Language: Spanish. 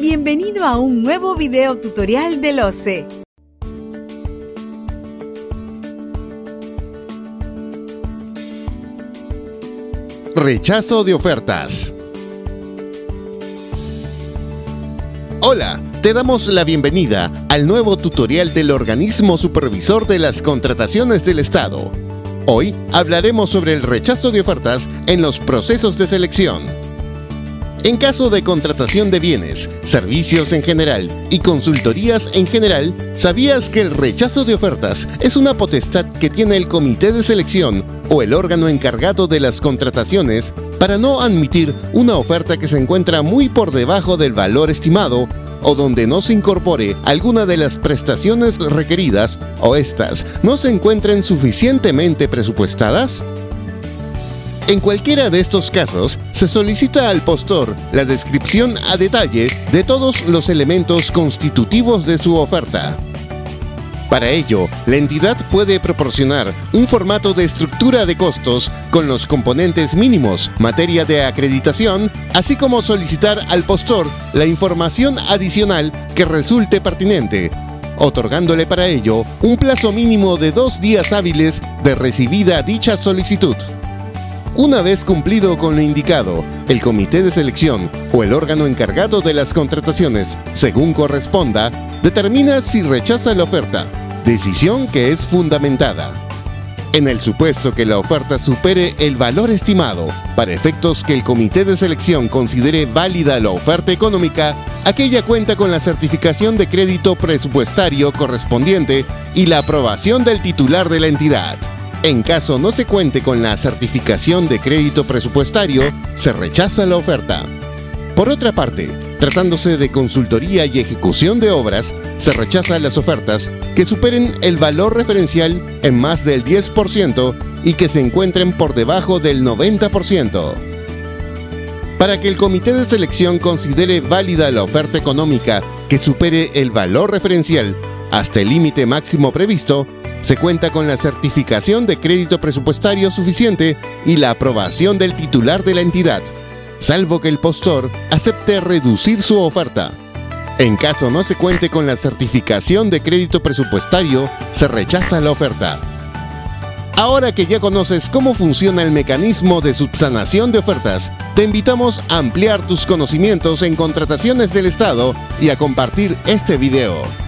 Bienvenido a un nuevo video tutorial del OCE. Rechazo de ofertas. Hola, te damos la bienvenida al nuevo tutorial del organismo supervisor de las contrataciones del Estado. Hoy hablaremos sobre el rechazo de ofertas en los procesos de selección. En caso de contratación de bienes, servicios en general y consultorías en general, ¿sabías que el rechazo de ofertas es una potestad que tiene el comité de selección o el órgano encargado de las contrataciones para no admitir una oferta que se encuentra muy por debajo del valor estimado o donde no se incorpore alguna de las prestaciones requeridas o éstas no se encuentren suficientemente presupuestadas? En cualquiera de estos casos, se solicita al postor la descripción a detalle de todos los elementos constitutivos de su oferta. Para ello, la entidad puede proporcionar un formato de estructura de costos con los componentes mínimos, materia de acreditación, así como solicitar al postor la información adicional que resulte pertinente, otorgándole para ello un plazo mínimo de dos días hábiles de recibida dicha solicitud. Una vez cumplido con lo indicado, el comité de selección o el órgano encargado de las contrataciones, según corresponda, determina si rechaza la oferta, decisión que es fundamentada. En el supuesto que la oferta supere el valor estimado, para efectos que el comité de selección considere válida la oferta económica, aquella cuenta con la certificación de crédito presupuestario correspondiente y la aprobación del titular de la entidad. En caso no se cuente con la certificación de crédito presupuestario, se rechaza la oferta. Por otra parte, tratándose de consultoría y ejecución de obras, se rechazan las ofertas que superen el valor referencial en más del 10% y que se encuentren por debajo del 90%. Para que el comité de selección considere válida la oferta económica que supere el valor referencial hasta el límite máximo previsto, se cuenta con la certificación de crédito presupuestario suficiente y la aprobación del titular de la entidad, salvo que el postor acepte reducir su oferta. En caso no se cuente con la certificación de crédito presupuestario, se rechaza la oferta. Ahora que ya conoces cómo funciona el mecanismo de subsanación de ofertas, te invitamos a ampliar tus conocimientos en contrataciones del Estado y a compartir este video.